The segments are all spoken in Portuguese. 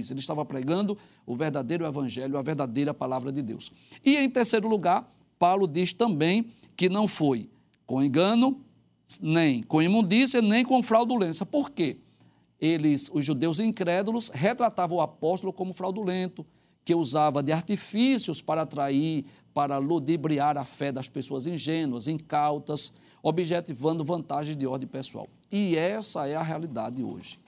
disse, ele estava pregando o verdadeiro evangelho, a verdadeira palavra de Deus. E em terceiro lugar, Paulo diz também que não foi com engano, nem com imundícia, nem com fraudulência. Por quê? Eles, os judeus incrédulos, retratavam o apóstolo como fraudulento, que usava de artifícios para atrair, para ludibriar a fé das pessoas ingênuas, incautas, objetivando vantagens de ordem pessoal. E essa é a realidade hoje.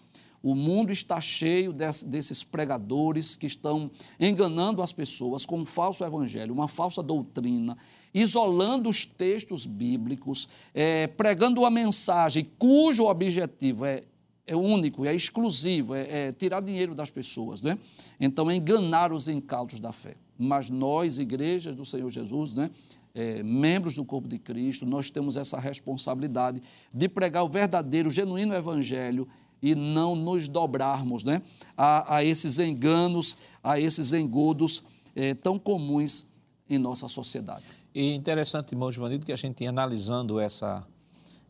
O mundo está cheio desses pregadores que estão enganando as pessoas com um falso evangelho, uma falsa doutrina, isolando os textos bíblicos, é, pregando uma mensagem cujo objetivo é, é único, é exclusivo, é, é, tirar dinheiro das pessoas, né? Então, enganar os incautos da fé. Mas nós, igrejas do Senhor Jesus, né? É, membros do corpo de Cristo, nós temos essa responsabilidade de pregar o verdadeiro, genuíno evangelho e não nos dobrarmos né, a, a esses enganos, a esses engodos é, tão comuns em nossa sociedade. E interessante, irmão Giovanildo, que a gente analisando essa,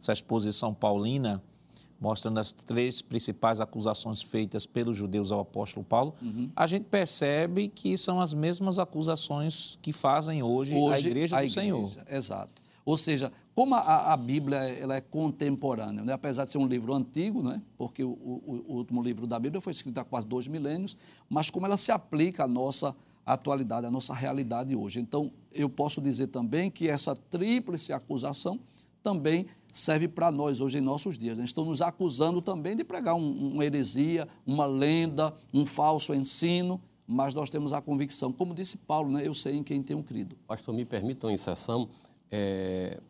essa exposição paulina, mostrando as três principais acusações feitas pelos judeus ao apóstolo Paulo, uhum. a gente percebe que são as mesmas acusações que fazem hoje, hoje a igreja a do igreja, Senhor. Exato. Ou seja, como a, a Bíblia ela é contemporânea, né? apesar de ser um livro antigo, né? porque o, o, o, último livro da Bíblia foi escrito há quase dois milênios, mas como ela se aplica à nossa atualidade, à nossa realidade hoje. Então, eu posso dizer também que essa tríplice acusação também serve para nós hoje em nossos dias. Eles estão nos acusando também de pregar um, uma heresia, uma lenda, um falso ensino, mas nós temos a convicção, como disse Paulo, né? eu sei em quem tenho crido. Pastor, me permita uma inserção. É,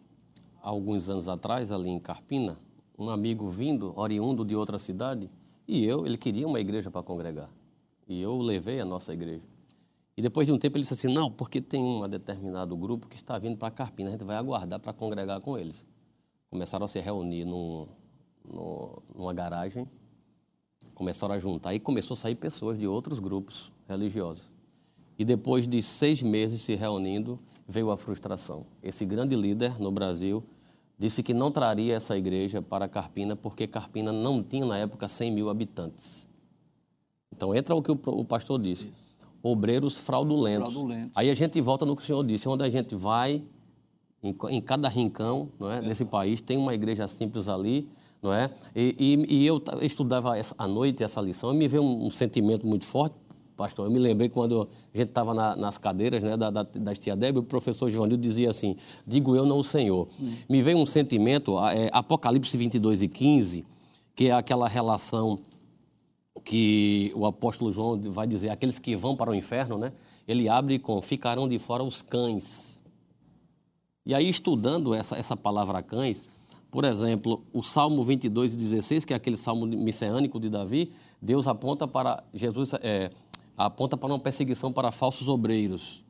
alguns anos atrás, ali em Carpina, um amigo vindo, oriundo de outra cidade, e eu, ele queria uma igreja para congregar. E eu levei a nossa igreja. E depois de um tempo ele disse assim: não, porque tem um determinado grupo que está vindo para Carpina, a gente vai aguardar para congregar com eles. Começaram a se reunir num, num, numa garagem, começaram a juntar e começou a sair pessoas de outros grupos religiosos. E depois de seis meses se reunindo, veio a frustração. Esse grande líder no Brasil disse que não traria essa igreja para Carpina porque Carpina não tinha na época 100 mil habitantes. Então entra o que o pastor disse. Isso. Obreiros fraudulentos. fraudulentos. Aí a gente volta no que o senhor disse, onde a gente vai, em, cada rincão não é, é. desse país, tem uma igreja simples ali, não é? E, e, e eu estudava essa, à noite essa lição e me veio um, um sentimento muito forte, pastor, eu me lembrei quando a gente estava na, nas cadeiras né, da, da, da tia Débora, o professor Joanil dizia assim, digo eu, não o Senhor. Hum. Me veio um sentimento, é, Apocalipse 22 e 15, que é aquela relação que o apóstolo João vai dizer, aqueles que vão para o inferno, né? Ele abre com, ficarão de fora os cães. E aí, estudando essa, essa palavra cães, por exemplo, o Salmo 22 e 16, que é aquele salmo messiânico de Davi, Deus aponta para Jesus, é, aponta para uma perseguição para falsos obreiros.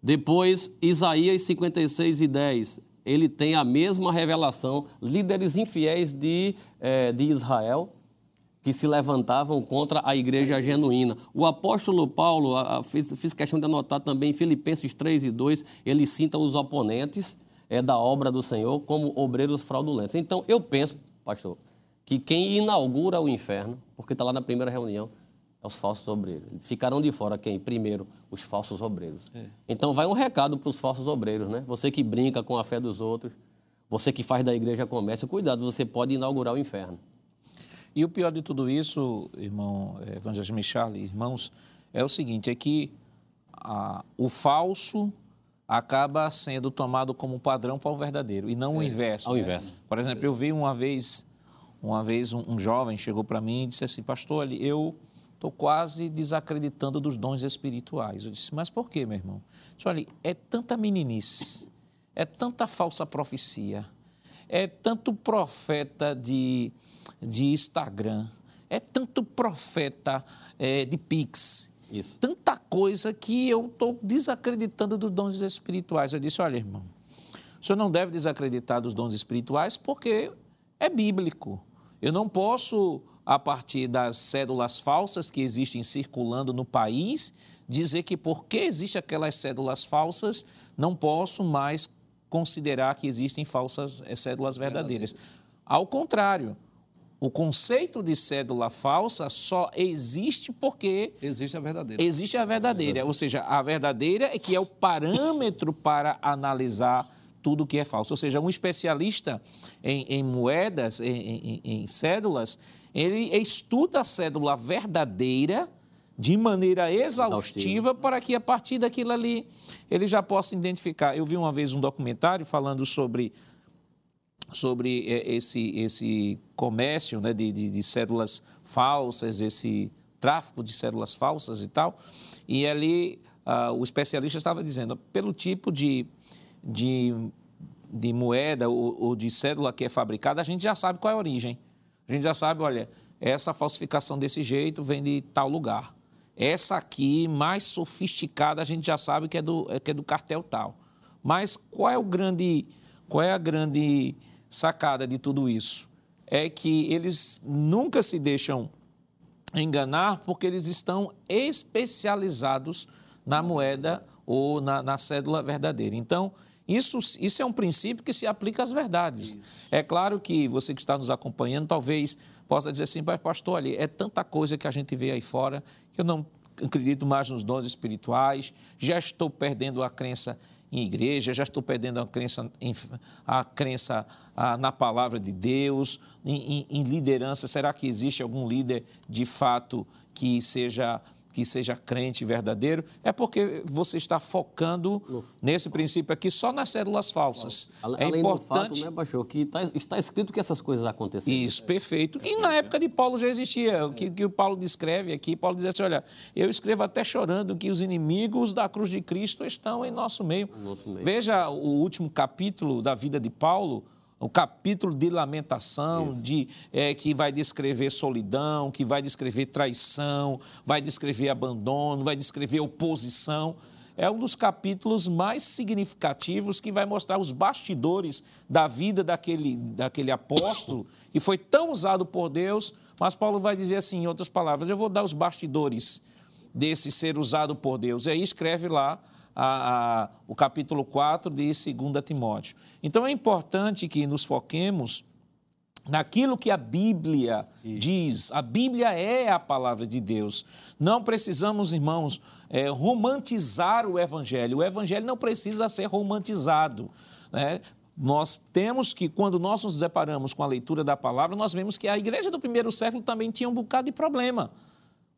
Depois, Isaías 56 e 10, ele tem a mesma revelação, líderes infiéis de, é, de Israel, que se levantavam contra a igreja genuína. O apóstolo Paulo, a, a, fiz, fiz, questão de anotar também, Filipenses 3 e 2, ele cita os oponentes é, da obra do Senhor como obreiros fraudulentos. Então, eu penso, pastor, que quem inaugura o inferno, porque está lá na primeira reunião, aos falsos obreiros. Ficarão de fora quem? Primeiro, os falsos obreiros. É. Então, vai um recado para os falsos obreiros, né? Você que brinca com a fé dos outros, você que faz da igreja comércio, cuidado, você pode inaugurar o inferno. E o pior de tudo isso, irmão é, Evangelista Michale, irmãos, é o seguinte, é que a, o falso acaba sendo tomado como padrão para o verdadeiro, e não é, o inverso. Ao né? inverso. Por exemplo, eu vi uma vez, uma vez um, um jovem chegou para mim e disse assim, pastor, eu estou quase desacreditando dos dons espirituais. Eu disse, mas por quê, meu irmão? Disse, olha, é tanta meninice, é tanta falsa profecia, é tanto profeta de, de Instagram, é tanto profeta é, de Pix, Isso. tanta coisa que eu estou desacreditando dos dons espirituais. Eu disse, olha, irmão, o senhor não deve desacreditar dos dons espirituais porque é bíblico. Eu não posso a partir das cédulas falsas que existem circulando no país, dizer que porque existem aquelas cédulas falsas, não posso mais considerar que existem falsas eh, cédulas verdadeiras. Ao contrário, o conceito de cédula falsa só existe porque Existe a verdadeira. existe a verdadeira. Ou seja, a verdadeira é que é o parâmetro para analisar tudo que é falso. Ou seja, um especialista em, em moedas, em, em- em cédulas, ele estuda a cédula verdadeira de maneira exaustiva para que a partir daquilo ali ele já possa identificar. Eu vi uma vez um documentário falando sobre sobre eh, esse, esse comércio né, de, de, de cédulas falsas, esse tráfico de cédulas falsas e tal. E ali ah, o especialista estava dizendo, pelo tipo de, de, de moeda ou, ou de cédula que é fabricada, a gente já sabe qual é a origem. A gente já sabe, olha, essa falsificação desse jeito vem de tal lugar. Essa aqui, mais sofisticada, a gente já sabe que é do, que é do cartel tal. Mas qual é o grande, qual é a grande sacada de tudo isso? É que eles nunca se deixam enganar porque eles estão especializados na moeda ou na, na cédula verdadeira. Então, isso, isso é um princípio que se aplica às verdades. É claro que você que está nos acompanhando talvez possa dizer assim, "Mas, pastor, ali é tanta coisa que a gente vê aí fora que eu não acredito mais nos dons espirituais, já estou perdendo a crença em igreja, já estou perdendo a crença, em, a crença ah, na palavra de Deus, em, em- em liderança. Será que existe algum líder de fato que seja que seja crente verdadeiro? É porque você está focando nesse princípio aqui só nas cédulas falsas. Ale- É Além do fato, importante. né, Pastor, que tá- está escrito que essas coisas aconteceram. Isso, perfeito. Que na época de Paulo já existia. O que, que o Paulo descreve aqui, Paulo diz assim: olha, eu escrevo até chorando que os inimigos da cruz de Cristo estão em nosso meio. Veja o último capítulo da vida de Paulo. O capítulo de lamentação, de, é, que vai descrever solidão, que vai descrever traição, vai descrever abandono, vai descrever oposição é um dos capítulos mais significativos que vai mostrar os bastidores da vida daquele, daquele apóstolo, que foi tão usado por Deus, mas Paulo vai dizer assim, em outras palavras, eu vou dar os bastidores desse ser usado por Deus. E aí escreve lá a- a- o capítulo 4 de 2 Timóteo. Então é importante que nos foquemos naquilo que a Bíblia diz. A Bíblia é a palavra de Deus. Não precisamos, irmãos, eh, romantizar o Evangelho. O Evangelho não precisa ser romantizado. né? Nós temos que, quando nós nos deparamos com a leitura da palavra, nós vemos que a igreja do primeiro século também tinha um bocado de problema.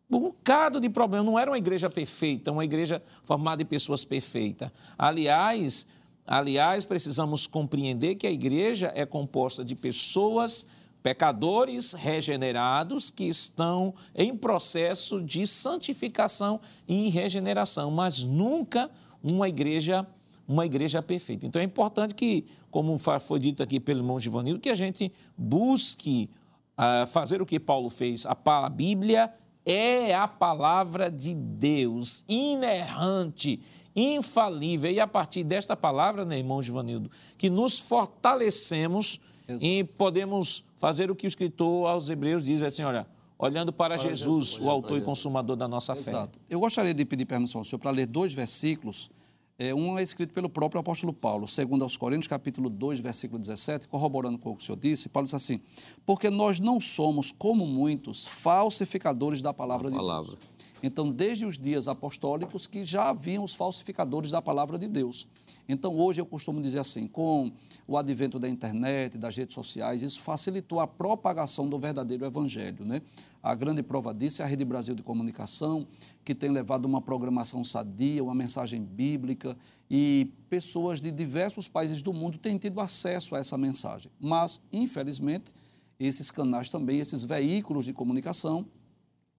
Bocado de problema. Não era uma igreja perfeita, uma igreja formada de pessoas perfeitas. Aliás, aliás, precisamos compreender que a igreja é composta de pessoas, pecadores regenerados que estão em processo de santificação e regeneração, mas nunca uma igreja uma igreja perfeita. Então é importante que, como foi dito aqui pelo irmão Givanildo, que a gente busque ah, fazer o que Paulo fez. A, a Bíblia é a palavra de Deus, inerrante, infalível. E a partir desta palavra, né, irmão Givanildo, que nos fortalecemos e podemos fazer o que o escritor aos Hebreus diz assim: olha, olhando para, Jesus, o autor e consumador da nossa fé. Exato. Eu gostaria de pedir permissão ao senhor para ler dois versículos. É, um é escrito pelo próprio apóstolo Paulo, segundo aos Coríntios, capítulo 2, versículo 17, corroborando com o que o senhor disse, Paulo diz assim, porque nós não somos, como muitos, falsificadores da palavra de palavra. Deus. Então, desde os dias apostólicos que já haviam os falsificadores da palavra de Deus. Então, hoje eu costumo dizer assim, com o advento da internet, das redes sociais, isso facilitou a propagação do verdadeiro evangelho, né? A grande prova disso é a Rede Brasil de Comunicação, que tem levado uma programação sadia, uma mensagem bíblica, e pessoas de diversos países do mundo têm tido acesso a essa mensagem. Mas, infelizmente, esses canais também, esses veículos de comunicação,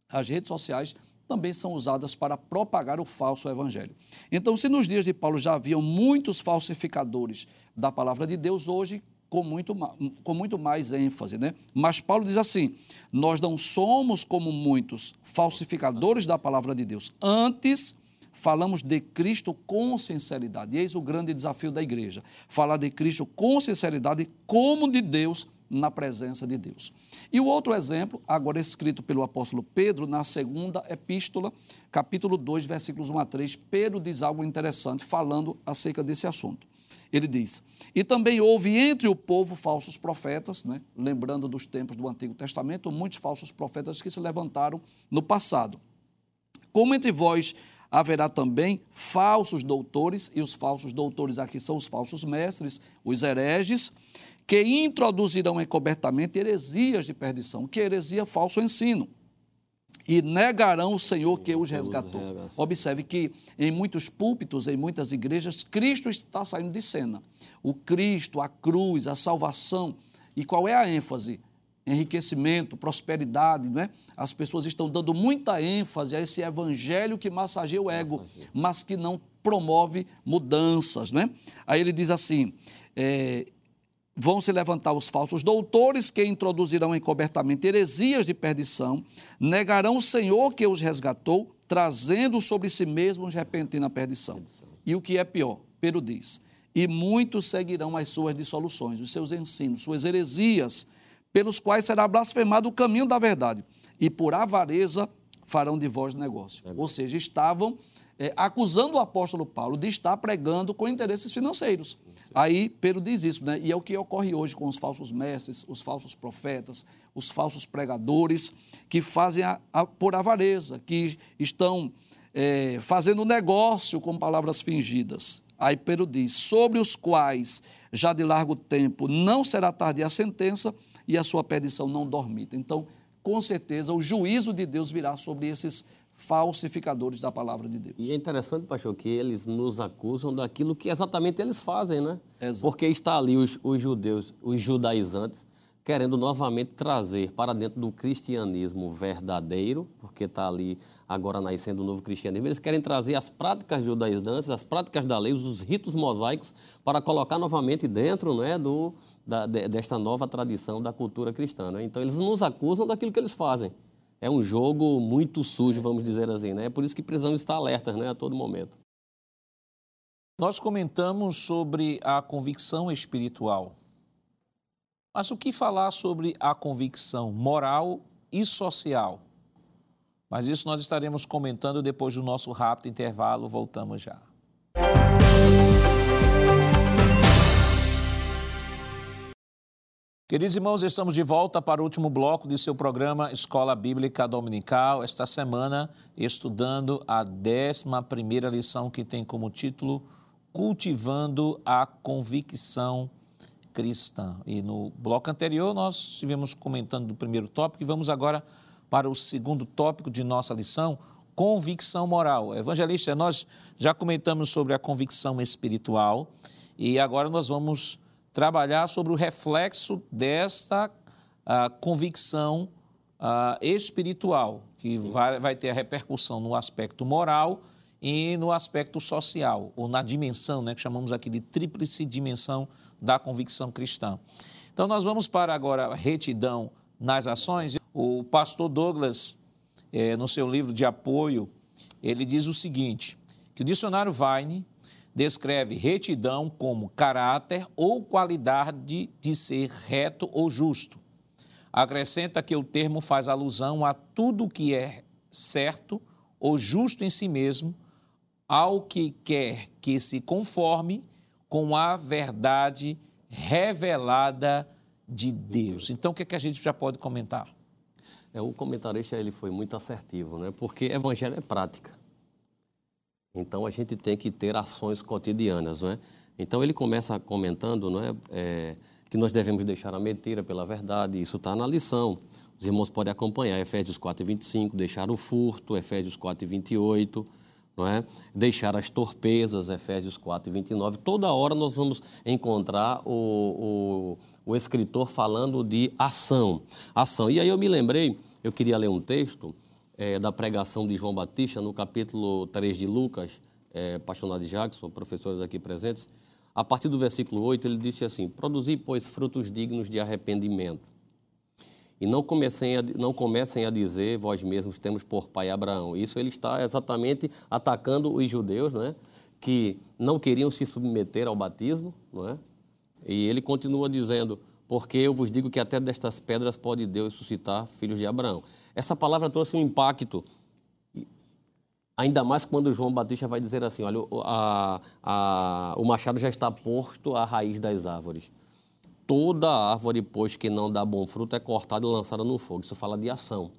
as redes sociais também são usadas para propagar o falso evangelho. Então, se nos dias de Paulo já haviam muitos falsificadores da palavra de Deus, hoje com muito, com muito mais ênfase, né? Mas Paulo diz assim: nós não somos como muitos falsificadores da palavra de Deus. Antes, falamos de Cristo com sinceridade. E eis o grande desafio da igreja: falar de Cristo com sinceridade, como de Deus, na presença de Deus. E o outro exemplo, agora escrito pelo apóstolo Pedro, na segunda epístola, capítulo 2, versículos 1 a 3, Pedro diz algo interessante falando acerca desse assunto. Ele diz: E também houve entre o povo falsos profetas, né? lembrando dos tempos do Antigo Testamento, muitos falsos profetas que se levantaram no passado. Como entre vós haverá também falsos doutores, e os falsos doutores aqui são os falsos mestres, os hereges, que introduzirão encobertamente heresias de perdição, que heresia falso ensino e negarão o Senhor que os resgatou. Observe que em muitos púlpitos, em muitas igrejas, Cristo está saindo de cena. O Cristo, a cruz, a salvação. E qual é a ênfase? Enriquecimento, prosperidade, não é? As pessoas estão dando muita ênfase a esse evangelho que massageia o ego, massageia. mas que não promove mudanças, não é? Aí ele diz assim: é, vão se levantar os falsos doutores que introduzirão encobertamente heresias de perdição, negarão o Senhor que os resgatou, trazendo sobre si mesmos repentina perdição. E o que é pior, Pedro diz, e muitos seguirão as suas dissoluções, os seus ensinos, suas heresias, pelos quais será blasfemado o caminho da verdade, e por avareza farão de vós negócio. Ou seja, estavam é, acusando o apóstolo Paulo de estar pregando com interesses financeiros. Aí Pedro diz isso, né? E é o que ocorre hoje com os falsos mestres, os falsos profetas, os falsos pregadores, que fazem a, a, por avareza, que estão é, fazendo negócio com palavras fingidas. Aí Pedro diz: sobre os quais já de largo tempo não será tarde a sentença e a sua perdição não dormita. Então, com certeza, o juízo de Deus virá sobre esses falsificadores da palavra de Deus. E é interessante, pastor, que eles nos acusam daquilo que exatamente eles fazem, né? Exato. Porque está ali os, os judeus, os judaizantes, querendo novamente trazer para dentro do cristianismo verdadeiro, porque está ali agora nascendo o novo cristianismo, eles querem trazer as práticas judaizantes, as práticas da lei, os ritos mosaicos, para colocar novamente dentro né, do, da, desta nova tradição da cultura cristã. Né? Então, eles nos acusam daquilo que eles fazem é um jogo muito sujo, vamos dizer assim, né? É por isso que precisamos estar alertas, né, a todo momento. Nós comentamos sobre a convicção espiritual. Mas o que falar sobre a convicção moral e social? Mas isso nós estaremos comentando depois do nosso rápido intervalo. Voltamos já. Queridos irmãos, estamos de volta para o último bloco de seu programa Escola Bíblica Dominical. Esta semana, estudando a 11 lição que tem como título Cultivando a Convicção Cristã. E no bloco anterior, nós estivemos comentando do primeiro tópico e vamos agora para o segundo tópico de nossa lição, convicção moral. Evangelista, nós já comentamos sobre a convicção espiritual e agora nós vamos trabalhar sobre o reflexo desta uh, convicção uh, espiritual, que vai, vai ter a repercussão no aspecto moral e no aspecto social, ou na dimensão, né, que chamamos aqui de tríplice dimensão da convicção cristã. Então, nós vamos para agora retidão nas ações. O pastor Douglas, eh, no seu livro de apoio, ele diz o seguinte, que o dicionário Vine descreve retidão como caráter ou qualidade de ser reto ou justo. Acrescenta que o termo faz alusão a tudo que é certo ou justo em si mesmo, ao que quer que se conforme com a verdade revelada de Deus. Então, o que, é que a gente já pode comentar? É, o comentarista ele foi muito assertivo, né? porque evangelho é prática. Então a gente tem que ter ações cotidianas, não é? Então ele começa comentando, não é, é que nós devemos deixar a mentira pela verdade. Isso está na lição. Os irmãos podem acompanhar Efésios 4 e 25, deixar o furto, Efésios 4 e 28, não é? deixar as torpezas, Efésios 4 e 29. Toda hora nós vamos encontrar o, o, o escritor falando de ação. Ação. E aí eu me lembrei, eu queria ler um texto é, da pregação de João Batista, no capítulo 3 de Lucas, é, apaixonado de Jackson, professores aqui presentes, a partir do versículo 8, ele disse assim: Produzi, pois, frutos dignos de arrependimento. E não comecem, a, não comecem a dizer, vós mesmos temos por pai Abraão. Isso ele está exatamente atacando os judeus, não é? que não queriam se submeter ao batismo. Não é? E ele continua dizendo, porque eu vos digo que até destas pedras pode Deus suscitar filhos de Abraão. Essa palavra trouxe um impacto Ainda mais quando João Batista vai dizer assim: olha, o, a, a, o machado já está posto à raiz das árvores. Toda árvore, pois, que não dá bom fruto é cortada e lançada no fogo. Isso fala de ação.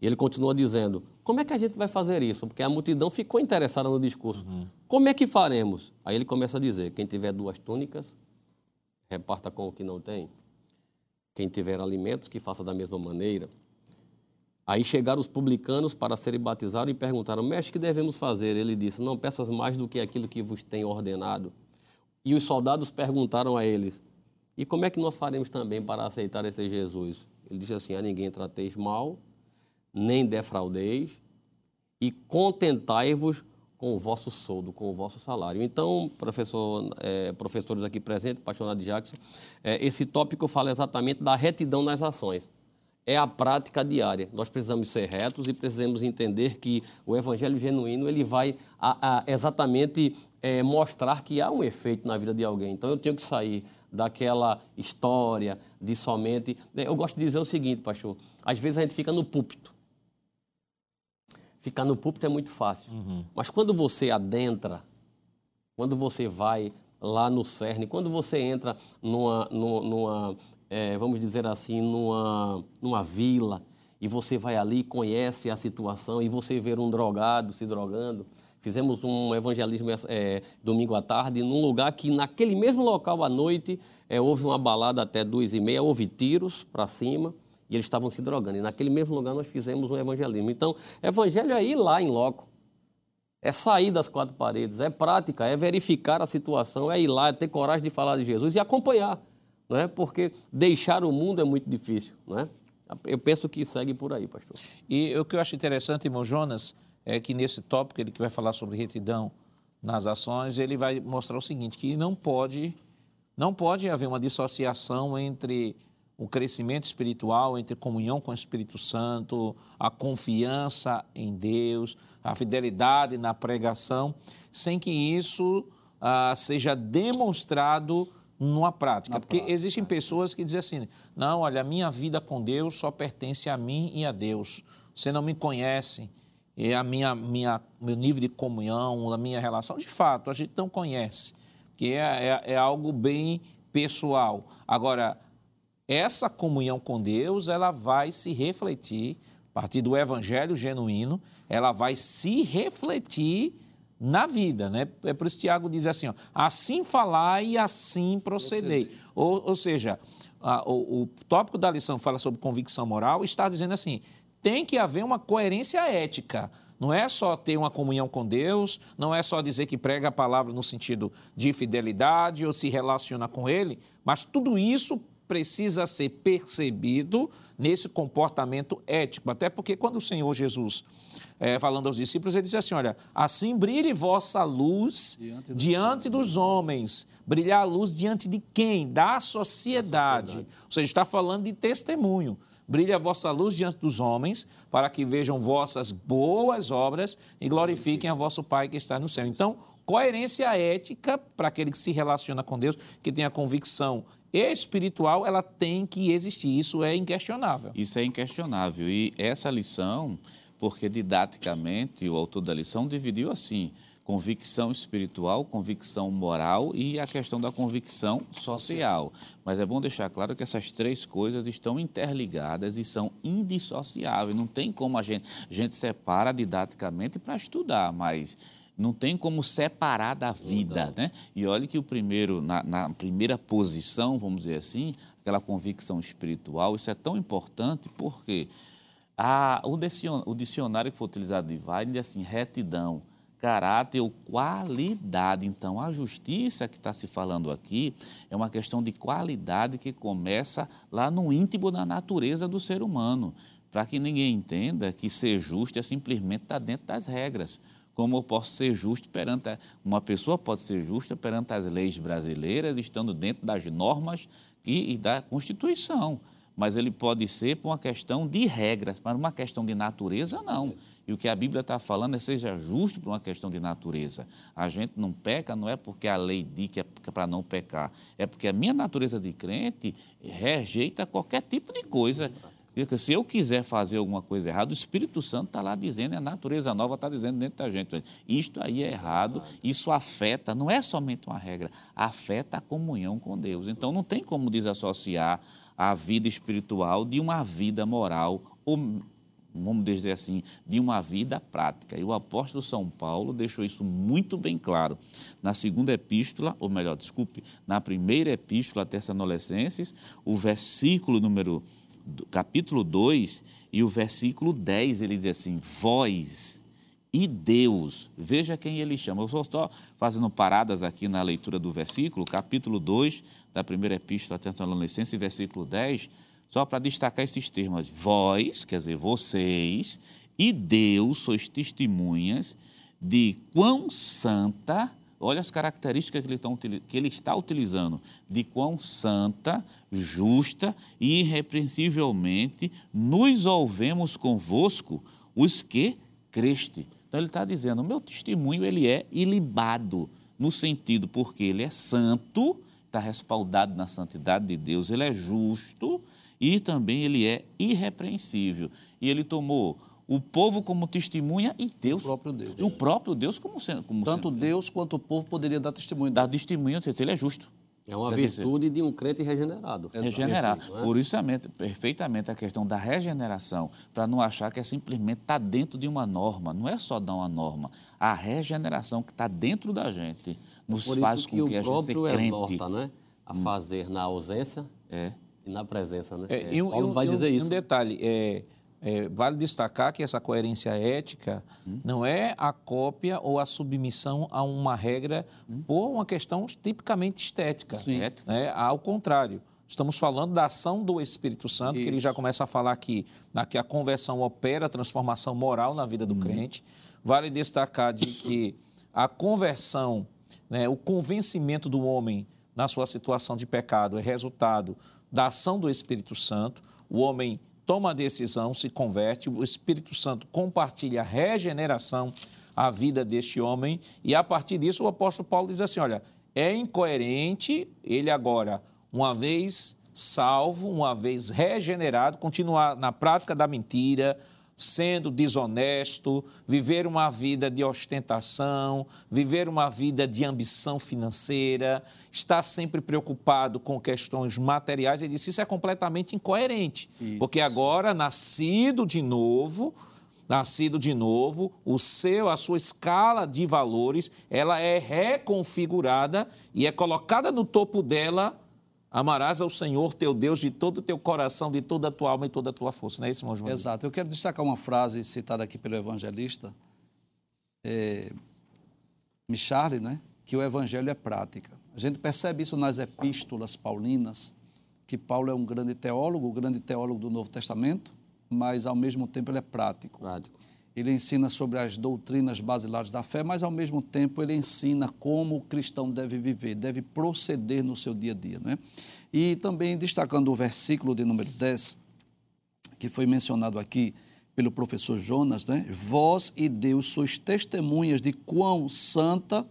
E ele continua dizendo: como é que a gente vai fazer isso? Porque a multidão ficou interessada no discurso. Uhum. Como é que faremos? Aí ele começa a dizer: quem tiver duas túnicas, reparta com o que não tem. Quem tiver alimentos, que faça da mesma maneira. Aí chegaram os publicanos para serem batizados e perguntaram: Mestre, que devemos fazer? Ele disse: Não peças mais do que aquilo que vos tem ordenado. E os soldados perguntaram a eles: E como é que nós faremos também para aceitar esse Jesus? Ele disse assim: A ninguém trateis mal, nem defraudeis, e contentai-vos com o vosso soldo, com o vosso salário. Então, professor, é, professores aqui presentes, apaixonado Jackson, é, esse tópico fala exatamente da retidão nas ações é a prática diária. Nós precisamos ser retos e precisamos entender que o evangelho genuíno ele vai a, a, exatamente é, mostrar que há um efeito na vida de alguém. Então eu tenho que sair daquela história de somente. Né, eu gosto de dizer o seguinte, pastor: às vezes a gente fica no púlpito. Ficar no púlpito é muito fácil. Uhum. Mas quando você adentra, quando você vai lá no cerne, quando você entra numa, numa, numa é, vamos dizer assim, numa, numa vila, e você vai ali, conhece a situação, e você vê um drogado se drogando. Fizemos um evangelismo é, domingo à tarde, num lugar que, naquele mesmo local à noite, é, houve uma balada até duas e meia, houve tiros para cima, e eles estavam se drogando. E naquele mesmo lugar nós fizemos um evangelismo. Então, evangelho é ir lá em loco. É sair das quatro paredes, é prática, é verificar a situação, é ir lá, é ter coragem de falar de Jesus e acompanhar não é? porque deixar o mundo é muito difícil. Não é? Eu penso que segue por aí, pastor. E o que eu acho interessante, irmão Jonas, é que nesse tópico, ele que vai falar sobre retidão nas ações, ele vai mostrar o seguinte, que não pode, não pode haver uma dissociação entre o crescimento espiritual, entre comunhão com o Espírito Santo, a confiança em Deus, a fidelidade na pregação, sem que isso ah, seja demonstrado numa prática. Na porque prática. existem pessoas que dizem assim: não, olha, a minha vida com Deus só pertence a mim e a Deus. Você não me conhece. E a minha, minha, meu nível de comunhão, a minha relação, de fato, a gente não conhece, que é, é, é algo bem pessoal. Agora, essa comunhão com Deus, ela vai se refletir, a partir do evangelho genuíno, ela vai se refletir na vida, né? É por isso que Tiago diz assim, ó, assim falar e assim procedei. Ou, ou seja, a, o, o tópico da lição fala sobre convicção moral, está dizendo assim, tem que haver uma coerência ética. Não é só ter uma comunhão com Deus, não é só dizer que prega a palavra no sentido de fidelidade ou se relaciona com Ele, mas tudo isso precisa ser percebido nesse comportamento ético. Até porque quando o Senhor Jesus é, falando aos discípulos, ele diz assim: Olha, assim brilhe vossa luz diante dos, diante dos homens. Brilhar a luz diante de quem? Da sociedade. sociedade. Ou seja, está falando de testemunho. Brilhe a vossa luz diante dos homens, para que vejam vossas boas obras e glorifiquem a vosso Pai que está no céu. Então, coerência ética para aquele que se relaciona com Deus, que tem a convicção espiritual, ela tem que existir. Isso é inquestionável. Isso é inquestionável. E essa lição porque didaticamente o autor da lição dividiu assim: convicção espiritual, convicção moral e a questão da convicção social. Mas é bom deixar claro que essas três coisas estão interligadas e são indissociáveis. Não tem como a gente, a gente separa didaticamente para estudar, mas não tem como separar da vida, né? E olha que o primeiro, na, na, primeira posição, vamos dizer assim, aquela convicção espiritual, isso é tão importante porque ah, o dicionário que foi utilizado de Weiner diz assim, retidão, caráter ou qualidade. Então, a justiça que está se falando aqui é uma questão de qualidade que começa lá no íntimo da natureza do ser humano, para que ninguém entenda que ser justo é simplesmente estar dentro das regras. Como eu posso ser justo perante. Uma pessoa pode ser justa perante as leis brasileiras, estando dentro das normas e, e da Constituição mas ele pode ser por uma questão de regras, mas uma questão de natureza, não. E o que a Bíblia está falando é seja justo por uma questão de natureza. A gente não peca não é porque a lei diz que é para não pecar, é porque a minha natureza de crente rejeita qualquer tipo de coisa se eu quiser fazer alguma coisa errada, o Espírito Santo está lá dizendo, a natureza nova está dizendo dentro da gente. Isto aí é errado, isso afeta, não é somente uma regra, afeta a comunhão com Deus. Então não tem como desassociar a vida espiritual de uma vida moral, ou vamos dizer assim, de uma vida prática. E o apóstolo São Paulo deixou isso muito bem claro na segunda epístola, ou melhor, desculpe, na primeira epístola a Tessalonicenses, o versículo número capítulo 2 e o versículo 10, ele diz assim: Vós e Deus, veja quem ele chama. Eu estou só fazendo paradas aqui na leitura do versículo, capítulo 2 da primeira epístola Tessalonicenses, versículo 10, só para destacar esses termos. Vós, quer dizer, vocês, e Deus sois testemunhas de quão santa Olha as características que ele, ele está utilizando: de quão santa, justa e irrepreensivelmente nos ouvemos convosco os que creste. Então ele está dizendo: o meu testemunho ele é ilibado, no sentido porque ele é santo, está respaldado na santidade de Deus, ele é justo e também ele é irrepreensível. E ele tomou o povo como testemunha e Deus. O próprio Deus. E o próprio Deus como sendo. Como Tanto sendo, Deus quanto o povo poderia dar testemunho. Dar testemunho, ele é justo. É uma virtude de um crente regenerado. Regenerar. É? Por isso, é perfeitamente a questão da regeneração, para não achar que é simplesmente estar tá dentro de uma norma. Não é só dar uma norma. A regeneração que está dentro da gente nos Por faz com que, a gente seja crente. exorta, né? A fazer na ausência é. e na presença, né? É, e um, Paulo vai dizer isso. um detalhe, é, é, vale destacar que essa coerência ética hum. não é a cópia ou a submissão a uma regra hum. por uma questão tipicamente estética. Sim. Né? Ao contrário. Estamos falando da ação do Espírito Santo, Isso. que ele já começa a falar aqui, que a conversão opera a transformação moral na vida do hum. crente. Vale destacar de que a conversão, né, o convencimento do homem na sua situação de pecado é resultado da ação do Espírito Santo. O homem toma a decisão, se converte, o Espírito Santo compartilha a regeneração à vida deste homem, e a partir disso o apóstolo Paulo diz assim: olha, é incoerente ele agora, uma vez salvo, uma vez regenerado, continuar na prática da mentira, sendo desonesto, viver uma vida de ostentação, viver uma vida de ambição financeira, estar sempre preocupado com questões materiais. Ele disse: Isso é completamente incoerente, isso. porque agora, nascido de novo, nascido de novo, o seu, a sua escala de valores, ela é reconfigurada e é colocada no topo dela Amarás ao Senhor teu Deus de todo o teu coração, de toda a tua alma e toda a tua força. Não é isso, irmão João? Exato. Eu quero destacar uma frase citada aqui pelo evangelista é, Michale, né? que o evangelho é prática. A gente percebe isso nas epístolas paulinas, que Paulo é um grande teólogo, o grande teólogo do Novo Testamento, mas ao mesmo tempo ele é prático. Prático. Ele ensina sobre as doutrinas basilares da fé, mas ao mesmo tempo ele ensina como o cristão deve viver, deve proceder no seu dia a dia. Né? E também destacando o versículo de número 10, que foi mencionado aqui pelo professor Jonas, né? Vós e Deus sois testemunhas de quão santa,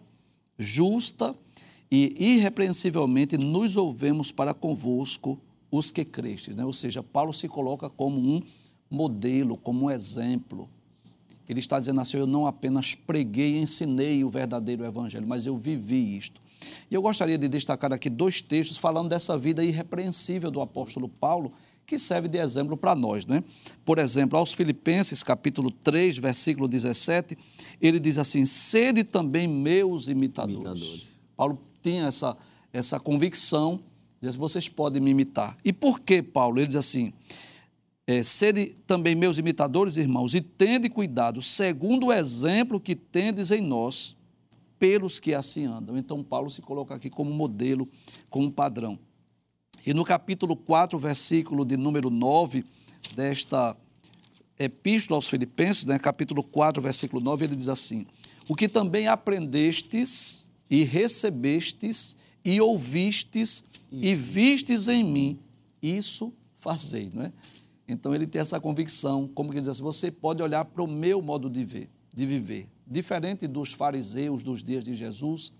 justa e irrepreensivelmente nos ouvemos para convosco os que crestes. Né? Ou seja, Paulo se coloca como um modelo, como um exemplo ele está dizendo assim: eu não apenas preguei e ensinei o verdadeiro evangelho, mas eu vivi isto. E eu gostaria de destacar aqui dois textos falando dessa vida irrepreensível do apóstolo Paulo, que serve de exemplo para nós. Né? Por exemplo, aos Filipenses, capítulo 3, versículo 17, ele diz assim: Sede também meus imitadores. imitadores. Paulo tinha essa, essa convicção, diz, assim, vocês podem me imitar. E por que, Paulo? Ele diz assim: é, sede também meus imitadores, irmãos, e tende cuidado, segundo o exemplo que tendes em nós, pelos que assim andam. Então, Paulo se coloca aqui como modelo, como padrão. E no capítulo 4, versículo de número 9 desta Epístola aos Filipenses, né, capítulo 4, versículo 9, ele diz assim: O que também aprendestes e recebestes e ouvistes e vistes em mim, isso fazei, não é? Então ele tem essa convicção, como que diz assim, você pode olhar para o meu modo de ver, de viver, diferente dos fariseus dos dias de Jesus,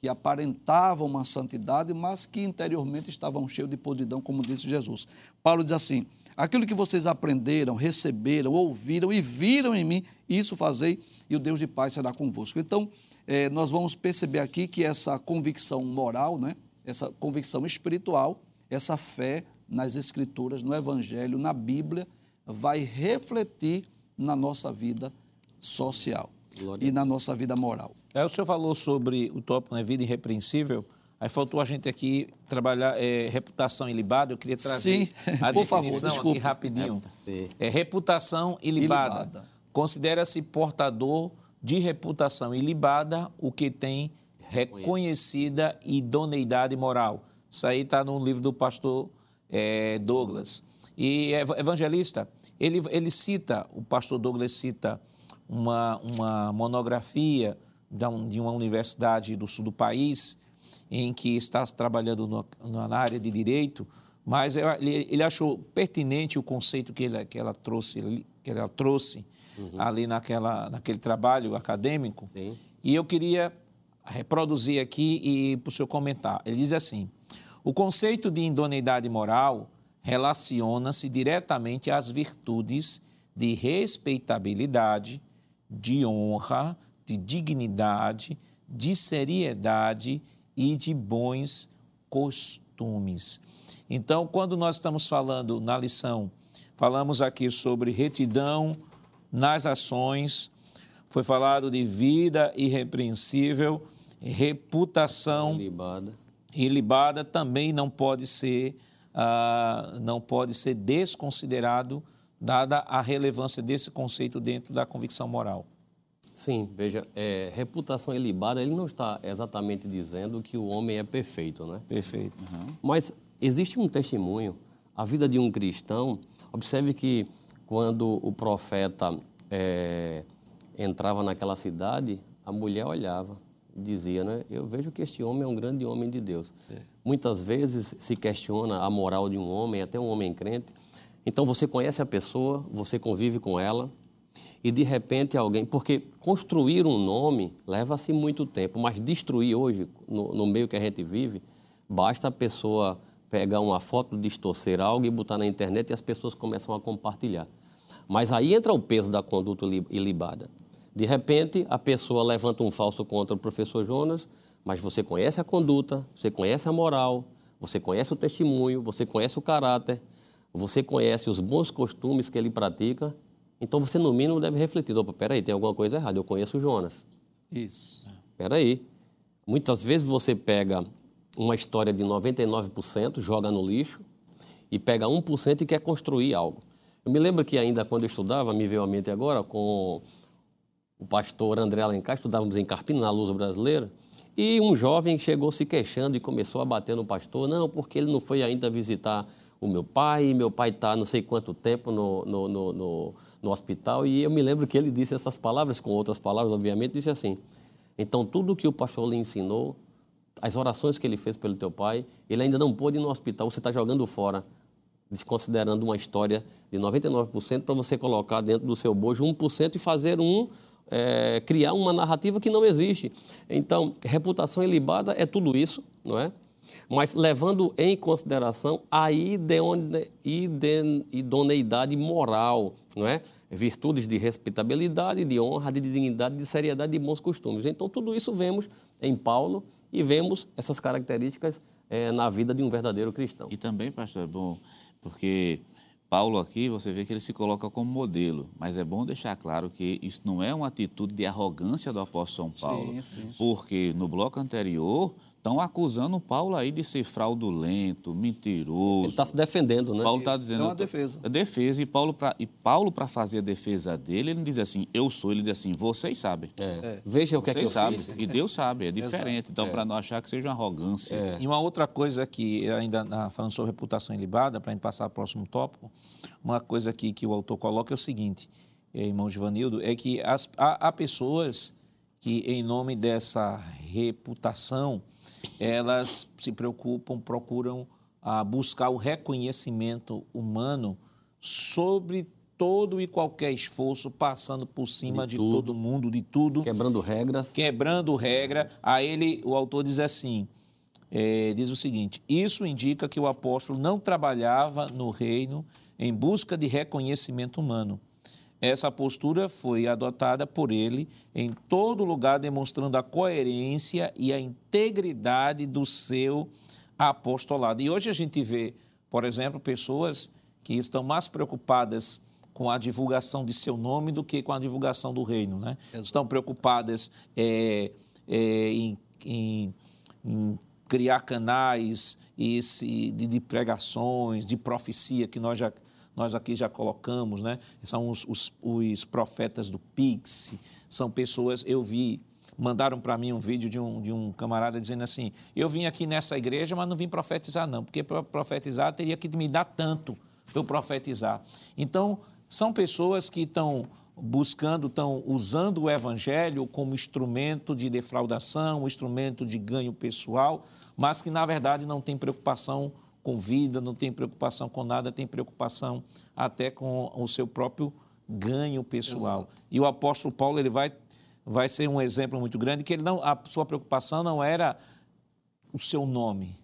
que aparentavam uma santidade, mas que interiormente estavam cheios de podridão, como disse Jesus. Paulo diz assim: Aquilo que vocês aprenderam, receberam, ouviram e viram em mim, isso fazei, e o Deus de paz será convosco. Então, eh, nós vamos perceber aqui que essa convicção moral, né, essa convicção espiritual, essa fé nas Escrituras, no Evangelho, na Bíblia, vai refletir na nossa vida social Glória e na nossa vida moral. É, o senhor falou sobre o tópico, né, vida irrepreensível. Aí faltou a gente aqui trabalhar é, reputação ilibada. Eu queria trazer Sim, a por favor, definição desculpe. aqui rapidinho. Sim. É, reputação ilibada. Ilibada. Considera-se portador de reputação ilibada o que tem reconhecida idoneidade moral. Isso aí está no livro do pastor é, Douglas. E ev- evangelista, ele, ele cita, o pastor Douglas cita uma, uma monografia de uma universidade do sul do país, em que está trabalhando no- na área de direito, mas ele, ele achou pertinente o conceito que, ele, que ela trouxe, ali- que ela trouxe ali naquela, naquele trabalho acadêmico. Sim. E eu queria reproduzir aqui e para o senhor comentar. Ele diz assim: o conceito de idoneidade moral relaciona-se diretamente às virtudes de respeitabilidade, de honra, de dignidade, de seriedade e de bons costumes. Então, quando nós estamos falando na lição, falamos aqui sobre retidão nas ações, foi falado de vida irrepreensível, reputação. Ilibada também não pode ser ah, não pode ser desconsiderado dada a relevância desse conceito dentro da convicção moral. Sim, veja, é, reputação ilibada, ele não está exatamente dizendo que o homem é perfeito, né? Perfeito. Mas existe um testemunho, a vida de um cristão. Observe que quando o profeta eh, entrava naquela cidade, a mulher olhava dizia, né? Eu vejo que este homem é um grande homem de Deus. Muitas vezes se questiona a moral de um homem, até um homem crente. Então você conhece a pessoa, você convive com ela, e de repente alguém. Porque construir um nome leva-se muito tempo, mas destruir hoje, no, no meio que a gente vive, basta a pessoa pegar uma foto, distorcer algo e botar na internet e as pessoas começam a compartilhar. Mas aí entra o peso da conduta li- ilibada. De repente, a pessoa levanta um falso contra o professor Jonas, mas você conhece a conduta, você conhece a moral, você conhece o testemunho, você conhece o caráter, você conhece os bons costumes que ele pratica, então você, no mínimo, deve refletir: opa, peraí, tem alguma coisa errada, eu conheço o Jonas. Isso. Peraí. Muitas vezes você pega uma história de 99%, joga no lixo, e pega 1% e quer construir algo. Eu me lembro que ainda quando eu estudava, me veio à mente agora, com o pastor André Alencar, estudávamos em Carpina, na Luz Brasileira, e um jovem chegou se queixando e começou a bater no pastor, não, porque ele não foi ainda visitar o meu pai, meu pai está não sei quanto tempo no, no, no, no, no hospital, e eu me lembro que ele disse essas palavras, com outras palavras, obviamente, disse assim, então tudo que o pastor lhe ensinou, as orações que ele fez pelo teu pai, ele ainda não pôde ir no hospital, você está jogando fora, desconsiderando uma história de 99% para você colocar dentro do seu bojo 1% e fazer um, é, criar uma narrativa que não existe. Então, reputação ilibada é tudo isso, não é? Mas levando em consideração a idoneidade moral, não é? Virtudes de respeitabilidade, de honra, de dignidade, de seriedade de bons costumes. Então, tudo isso vemos em Paulo e vemos essas características eh, na vida de um verdadeiro cristão. E também, pastor, é bom, porque Paulo aqui, você vê que ele se coloca como modelo, mas é bom deixar claro que isso não é uma atitude de arrogância do apóstolo São Paulo. Sim, sim, sim. Porque no bloco anterior estão acusando Paulo aí de ser fraudulento, mentiroso. Ele está se defendendo, né? Paulo está Isso dizendo. é uma defesa. É defesa. E Paulo, para e Paulo, para fazer a defesa dele, ele não diz assim, eu sou, ele diz assim, vocês sabem. É. Veja o que é que Vocês eu sabem. fiz. E Deus sabe, é diferente. Então, para não achar que seja uma arrogância. E uma outra coisa que, ainda falando sobre reputação ilibada, para a gente passar para o próximo tópico, uma coisa aqui que o autor coloca é o seguinte, eh, irmão Givanildo, é que as- há, há pessoas que, em nome dessa reputação, elas se preocupam, procuram ah, buscar o reconhecimento humano sobre todo e qualquer esforço, passando por cima de, todo mundo, de tudo Quebrando regras. quebrando regra. A ele, o autor diz assim, é, diz o seguinte, isso indica que o apóstolo não trabalhava no reino em busca de reconhecimento humano. Essa postura foi adotada por ele em todo lugar, demonstrando a coerência e a integridade do seu apostolado. E hoje a gente vê, por exemplo, pessoas que estão mais preocupadas com a divulgação de seu nome do que com a divulgação do reino. Né? Estão preocupadas é, é, em, em, em, criar canais esse, de, de, pregações, de profecia, que nós, já, nós aqui já colocamos. Né? São os, os, os profetas do Pix, são pessoas, eu vi mandaram para mim um vídeo de um, de um camarada dizendo assim: Eu vim aqui nessa igreja, mas não vim profetizar, não, porque para profetizar teria que me dar tanto para eu profetizar. Então, são pessoas que estão buscando, estão usando o evangelho como instrumento de defraudação, instrumento de ganho pessoal, mas que na verdade não tem preocupação com vida, não tem preocupação com nada, tem preocupação até com o seu próprio ganho pessoal. Exato. E o apóstolo Paulo ele vai vai ser um exemplo muito grande que ele não a sua preocupação não era o seu nome,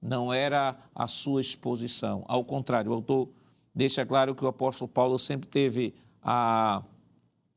não era a sua exposição. Ao contrário, o autor deixa claro que o apóstolo Paulo sempre teve a,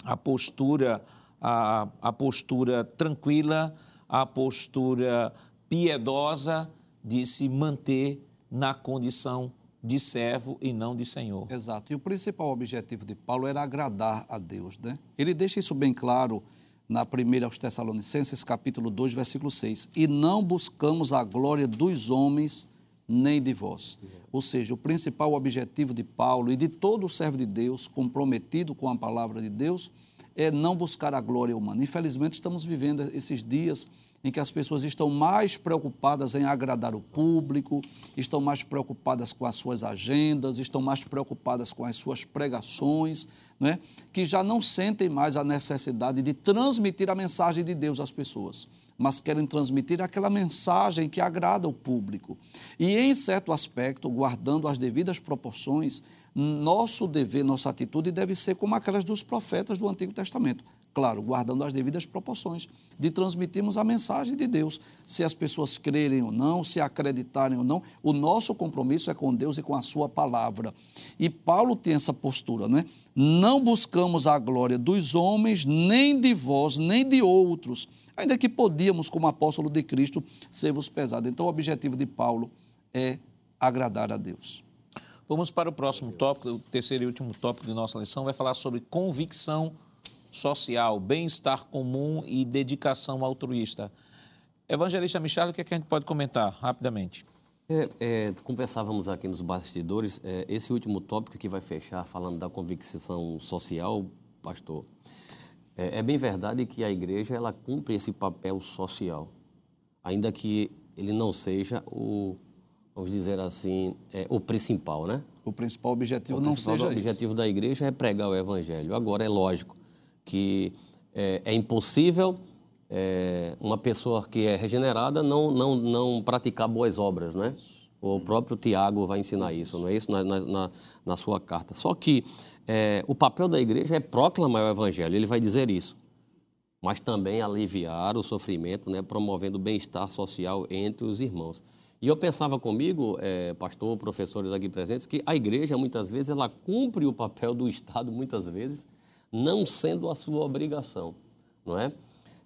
a postura a, a postura tranquila, a postura piedosa de se manter na condição de servo e não de senhor. Exato. E o principal objetivo de Paulo era agradar a Deus, né? Ele deixa isso bem claro na primeira aos Tessalonicenses, capítulo 2, versículo 6. E não buscamos a glória dos homens, nem de vós. Ou seja, o principal objetivo de Paulo e de todo servo de Deus comprometido com a palavra de Deus é não buscar a glória humana. Infelizmente, estamos vivendo esses dias em que as pessoas estão mais preocupadas em agradar o público, estão mais preocupadas com as suas agendas, estão mais preocupadas com as suas pregações, né? que já não sentem mais a necessidade de transmitir a mensagem de Deus às pessoas mas querem transmitir aquela mensagem que agrada o público. E, em certo aspecto, guardando as devidas proporções, nosso dever, nossa atitude deve ser como aquelas dos profetas do Antigo Testamento. Claro, guardando as devidas proporções, de transmitirmos a mensagem de Deus. Se as pessoas crerem ou não, se acreditarem ou não, o nosso compromisso é com Deus e com a Sua palavra. E Paulo tem essa postura, não é? Não buscamos a glória dos homens, nem de vós, nem de outros ainda que podíamos, como apóstolo de Cristo, ser-vos pesado. Então, o objetivo de Paulo é agradar a Deus. Vamos para o próximo tópico, o terceiro e último tópico de nossa lição, vai falar sobre convicção social, bem-estar comum e dedicação altruísta. Evangelista Michel, o que, é que a gente pode comentar rapidamente? É, é, conversávamos aqui nos bastidores, é, esse último tópico que vai fechar falando da convicção social, pastor, é, é, bem verdade que a igreja ela cumpre esse papel social, ainda que ele não seja o, vamos dizer assim, é, o principal, né? O principal objetivo o não principal seja O objetivo da igreja é pregar o evangelho. Agora, é lógico que é, é impossível é, uma pessoa que é regenerada não, não, não praticar boas obras, né? O próprio Tiago vai ensinar isso, não é isso? Na, na, na sua carta. Só que é, o papel da igreja é proclamar o evangelho, ele vai dizer isso. Mas também aliviar o sofrimento, né, promovendo o bem-estar social entre os irmãos. E eu pensava comigo, é, pastor, professores aqui presentes, que a igreja, muitas vezes, ela cumpre o papel do Estado, muitas vezes, não sendo a sua obrigação, não é?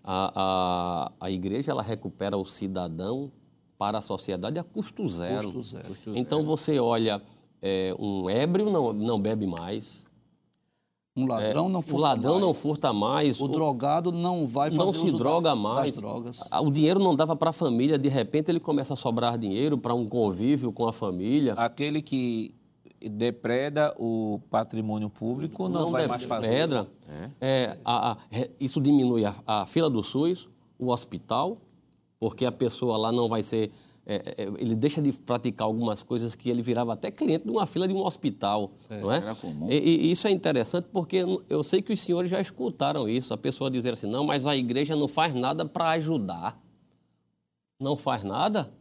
A, a, a igreja, ela recupera o cidadão para a sociedade a custo zero. Custo zero. Então, você olha, é, um ébrio não, não bebe mais, um ladrão é, não furta mais. O ladrão mais. não furta mais. O, o, drogado não vai fazer Não se droga da, mais. Das drogas. O dinheiro não dava para a família, de repente ele começa a sobrar dinheiro para um convívio com a família. Aquele que depreda o patrimônio público não, não vai mais fazer. Pedra, é. É, a, a, isso diminui a, a fila do SUS, o hospital, porque a pessoa lá não vai ser é, é, ele deixa de praticar algumas coisas que ele virava até cliente de uma fila de um hospital, é, não é? Era comum. E, e, isso é interessante porque eu sei que os senhores já escutaram isso, a pessoa dizer assim, não, mas a igreja não faz nada para ajudar. Não faz nada?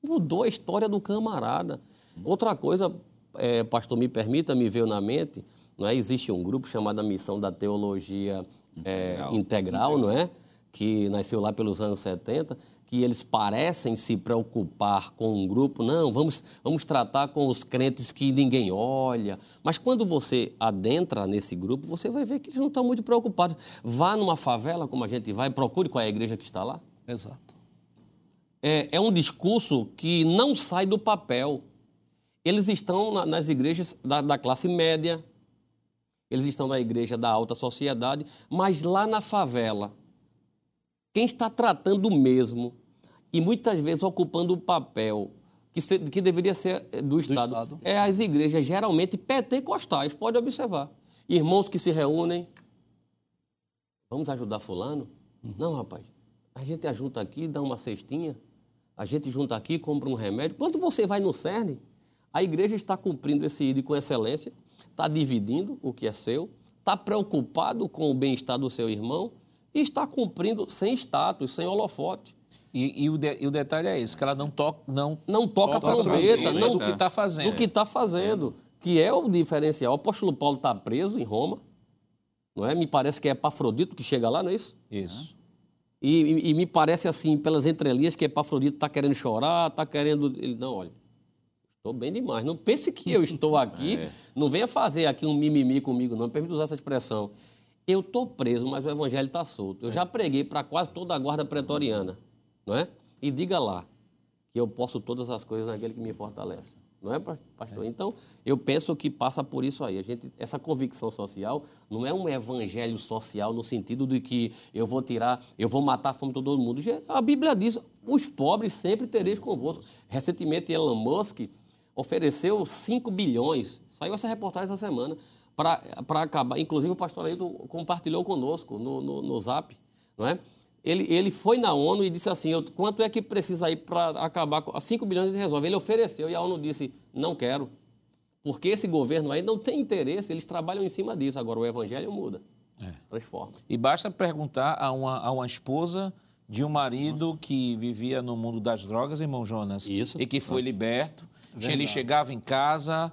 Mudou a história do camarada. Outra coisa, é, pastor, me permita, me veio na mente, não é? Existe um grupo chamado Missão da Teologia é, Integral, Integral, não é? Que nasceu lá pelos anos 70 que eles parecem se preocupar com um grupo, não, vamos, vamos tratar com os crentes que ninguém olha. Mas quando você adentra nesse grupo, você vai ver que eles não estão muito preocupados. Vá numa favela, como a gente vai, procure qual é a igreja que está lá. Exato. É, é um discurso que não sai do papel. Eles estão na, nas igrejas da, da classe média, eles estão na igreja da alta sociedade, mas lá na favela, quem está tratando o mesmo e muitas vezes ocupando o papel que, se, que deveria ser eh, do Estado, do Estado, é as igrejas geralmente pentecostais, pode observar. Irmãos que se reúnem, vamos ajudar fulano? Uhum. Não, rapaz, a gente ajunta aqui, dá uma cestinha, a gente junta aqui, compra um remédio. Quando você vai no CERN, a igreja está cumprindo esse ídolo com excelência, está dividindo o que é seu, está preocupado com o bem-estar do seu irmão e está cumprindo sem status, sem holofote. E, e, o de, e, o detalhe é esse, que ela não, to, não, não toca, toca trombeta, não do que está fazendo. Do que está fazendo, que é o diferencial. O apóstolo Paulo está preso em Roma, não é? Me parece que é Epafrodito que chega lá, não é isso? Isso. E, e, e me parece assim, pelas entrelinhas, que Epafrodito está querendo chorar, está querendo... Ele, não, olha, estou bem demais. Não pense que eu estou aqui, é. não venha fazer aqui um mimimi comigo, não. Me permite usar essa expressão. Eu estou preso, mas o evangelho está solto. Eu é. já preguei para quase toda a guarda pretoriana não é? E diga lá que eu posso todas as coisas naquele que me fortalece. Não é, pastor? É. Então, eu penso que passa por isso aí. A gente, essa convicção social não é um evangelho social no sentido de que eu vou tirar, eu vou matar a fome de todo mundo. A Bíblia diz: os pobres sempre tereis convosco. Recentemente, Elon Musk ofereceu 5 bilhões. Saiu essa reportagem essa semana para acabar. Inclusive, o pastor Ailton compartilhou conosco no, no, no Zap, não é? ele, ele foi na ONU e disse assim, quanto é que precisa ir para acabar com... 5 bilhões de resolve. Ele ofereceu e a ONU disse, não quero. Porque esse governo aí não tem interesse, eles trabalham em cima disso. Agora o evangelho muda, é. transforma. E basta perguntar a uma, a uma esposa de um marido Nossa. que vivia no mundo das drogas, irmão Jonas, Isso. e que foi Nossa. liberto. Verdade. Ele chegava em casa,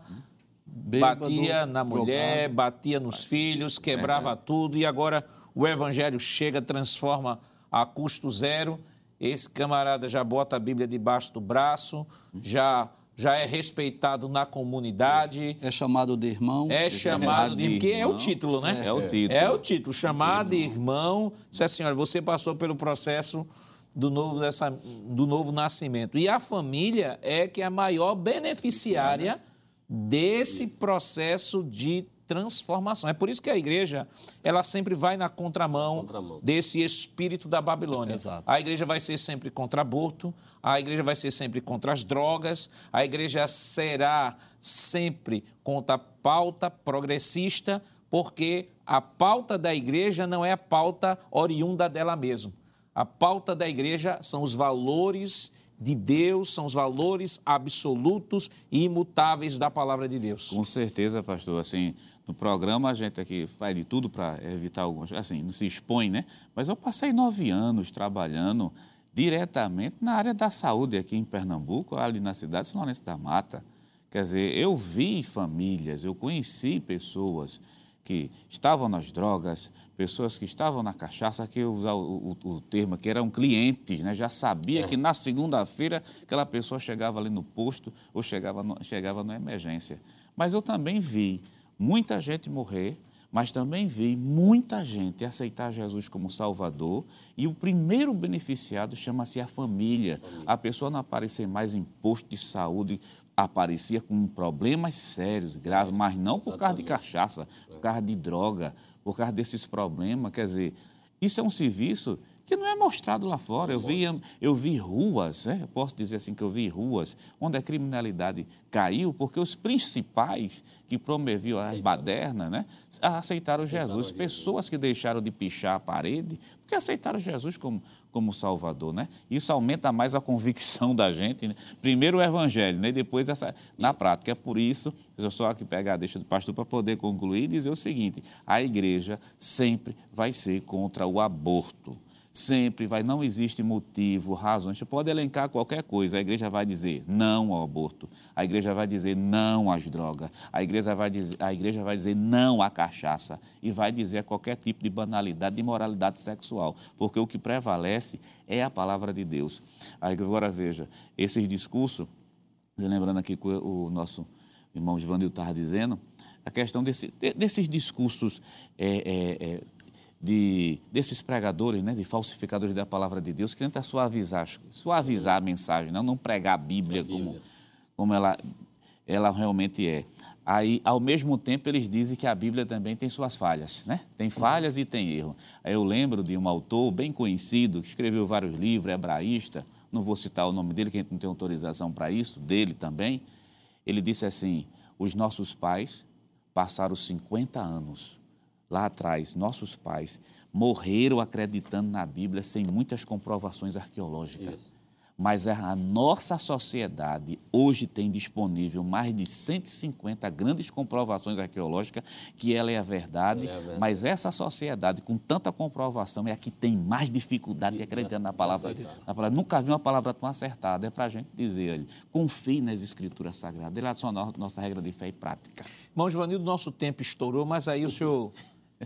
Bêbado, batia na mulher, drogado. batia nos filhos, quebrava é. tudo, e agora o evangelho chega, transforma a custo zero. Esse camarada já bota a Bíblia debaixo do braço, já já é respeitado na comunidade. É chamado de irmão. É chamado de, irmão, porque é o título, né? É, o título. É o título, chamado de irmão. Disse assim, olha, você passou pelo processo do novo, dessa, do novo nascimento. E a família é que é a maior beneficiária desse processo de transformação. É por isso que a igreja ela sempre vai na contramão, contramão. desse espírito da Babilônia. Exato. A igreja vai ser sempre contra aborto, a igreja vai ser sempre contra as drogas, a igreja será sempre contra a pauta progressista, porque a pauta da igreja não é a pauta oriunda dela mesma. A pauta da igreja são os valores de Deus, são os valores absolutos e imutáveis da palavra de Deus. Com certeza, pastor. Assim, no programa a gente aqui faz de tudo para evitar algumas assim, não se expõe, né? Mas eu passei nove anos trabalhando diretamente na área da saúde aqui em Pernambuco, ali na cidade de São Lourenço da Mata. Quer dizer, eu vi famílias, eu conheci pessoas que estavam nas drogas, pessoas que estavam na cachaça, que eu usar o, o, o, termo que eram clientes, né? já sabia é. que na segunda-feira aquela pessoa chegava ali no posto ou chegava, no, chegava na emergência. Mas eu também vi muita gente morrer, mas também vi muita gente aceitar Jesus como Salvador e o primeiro beneficiado chama-se a família. A pessoa não aparecer mais em posto de saúde, aparecia com problemas sérios, graves, mas não por causa de cachaça, por causa de droga, por causa desses problemas. Quer dizer, isso é um serviço que não é mostrado lá fora. Eu vi, eu vi ruas, né? eu posso dizer assim que eu vi ruas onde a criminalidade caiu porque os principais que promoviam a baderna né, aceitaram Jesus. Pessoas que deixaram de pichar a parede porque aceitaram Jesus como, como Salvador. Né? Isso aumenta mais a convicção da gente. Né? Primeiro o Evangelho, né? e depois essa, na prática. É por isso, eu só aqui pegar a deixa do pastor para poder concluir e dizer o seguinte: a igreja sempre vai ser contra o aborto Sempre vai, não existe motivo, razões. Você pode elencar qualquer coisa. A igreja vai dizer não ao aborto. A igreja vai dizer não às drogas. A igreja vai dizer, a igreja vai dizer não à cachaça. E vai dizer a qualquer tipo de banalidade, de imoralidade sexual. Porque o que prevalece é a palavra de Deus. Agora veja, esses discursos, lembrando aqui que o nosso irmão Givanil estava dizendo, a questão desse, desses discursos. É, é, é, de, desses pregadores, né, de falsificadores da palavra de Deus, que tenta suavizar, suavizar a mensagem, não, não pregar a Bíblia, a Bíblia. Como, como ela, ela realmente é. Aí, ao mesmo tempo, eles dizem que a Bíblia também tem suas falhas, né? Tem falhas e tem erro. Aí eu lembro de um autor bem conhecido, que escreveu vários livros, hebraísta, não vou citar o nome dele, que a gente não tem autorização para isso, dele também. Ele disse assim: os nossos pais passaram 50 anos lá atrás, nossos pais, morreram acreditando na Bíblia sem muitas comprovações arqueológicas. Isso. Mas a nossa sociedade hoje tem disponível mais de 150 grandes comprovações arqueológicas que ela é a verdade, é a verdade. mas essa sociedade com tanta comprovação é a que tem mais dificuldade de acreditar na palavra, na palavra. Nunca vi uma palavra tão acertada. É para a gente dizer, olha, confie nas escrituras sagradas. Ele é a nossa regra de fé e prática. Irmão Giovanildo, nosso tempo estourou, mas aí o senhor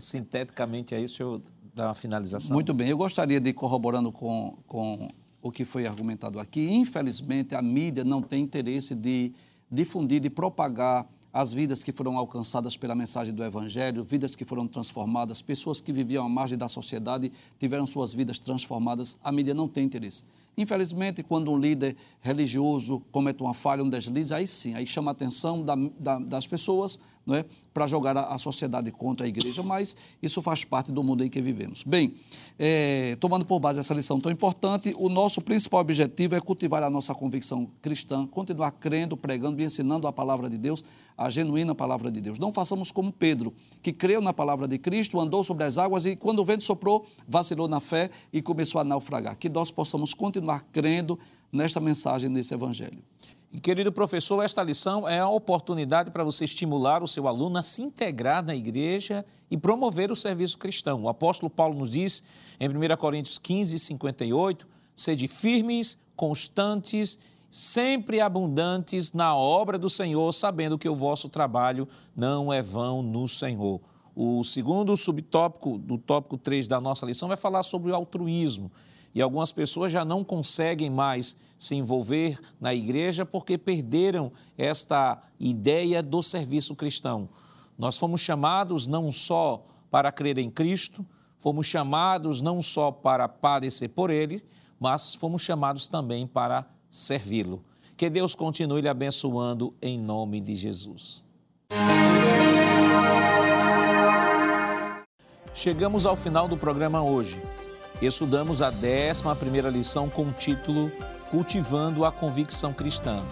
sinteticamente aí, o senhor dá uma finalização. Muito bem, eu gostaria de ir corroborando com, com o que foi argumentado aqui. Infelizmente, a mídia não tem interesse de difundir, de propagar as vidas que foram alcançadas pela mensagem do Evangelho, vidas que foram transformadas, pessoas que viviam à margem da sociedade tiveram suas vidas transformadas. A mídia não tem interesse. Infelizmente, quando um líder religioso comete uma falha, um deslize, aí sim, aí chama a atenção da, da, das pessoas não é, para jogar a, a, sociedade contra a igreja, mas isso faz parte do mundo em que vivemos. Bem, é, tomando por base essa lição tão importante, o nosso principal objetivo é cultivar a nossa convicção cristã, continuar crendo, pregando e ensinando a palavra de Deus, a genuína palavra de Deus. Não façamos como Pedro, que creu na palavra de Cristo, andou sobre as águas e, quando o vento soprou, vacilou na fé e começou a naufragar. Que nós possamos continuar continuar crendo nesta mensagem, nesse evangelho. Querido professor, esta lição é a oportunidade para você estimular o seu aluno a se integrar na igreja e promover o serviço cristão. O apóstolo Paulo nos diz, em 1 Coríntios 15, 58, sede firmes, constantes, sempre abundantes na obra do Senhor, sabendo que o vosso trabalho não é vão no Senhor. O segundo subtópico do tópico 3 da nossa lição vai falar sobre o altruísmo e algumas pessoas já não conseguem mais se envolver na igreja porque perderam esta ideia do serviço cristão. Nós fomos chamados não só para crer em Cristo, fomos chamados não só para padecer por Ele, mas fomos chamados também para servi-lo. Que Deus continue lhe abençoando em nome de Jesus. Chegamos ao final do programa hoje estudamos a 11 lição com o título Cultivando a Convicção Cristã.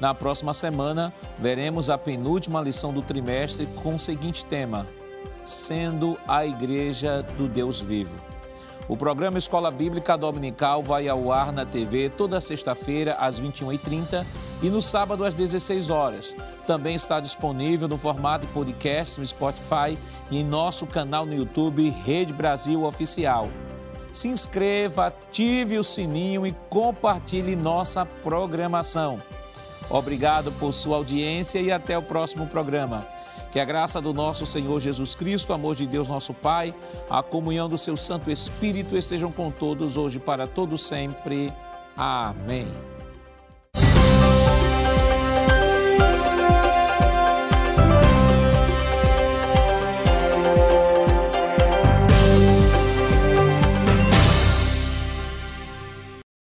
Na próxima semana, veremos a penúltima lição do trimestre com o seguinte tema: Sendo a Igreja do Deus Vivo. O programa Escola Bíblica Dominical vai ao ar na TV toda sexta-feira às 21h30 e no sábado às 16 horas. Também está disponível no formato podcast no Spotify e em nosso canal no YouTube Rede Brasil Oficial se inscreva, ative o sininho e compartilhe nossa programação. Obrigado por sua audiência e até o próximo programa. Que a graça do nosso Senhor Jesus Cristo, o amor de Deus nosso Pai, a comunhão do seu Santo Espírito estejam com todos hoje para todo sempre. Amém.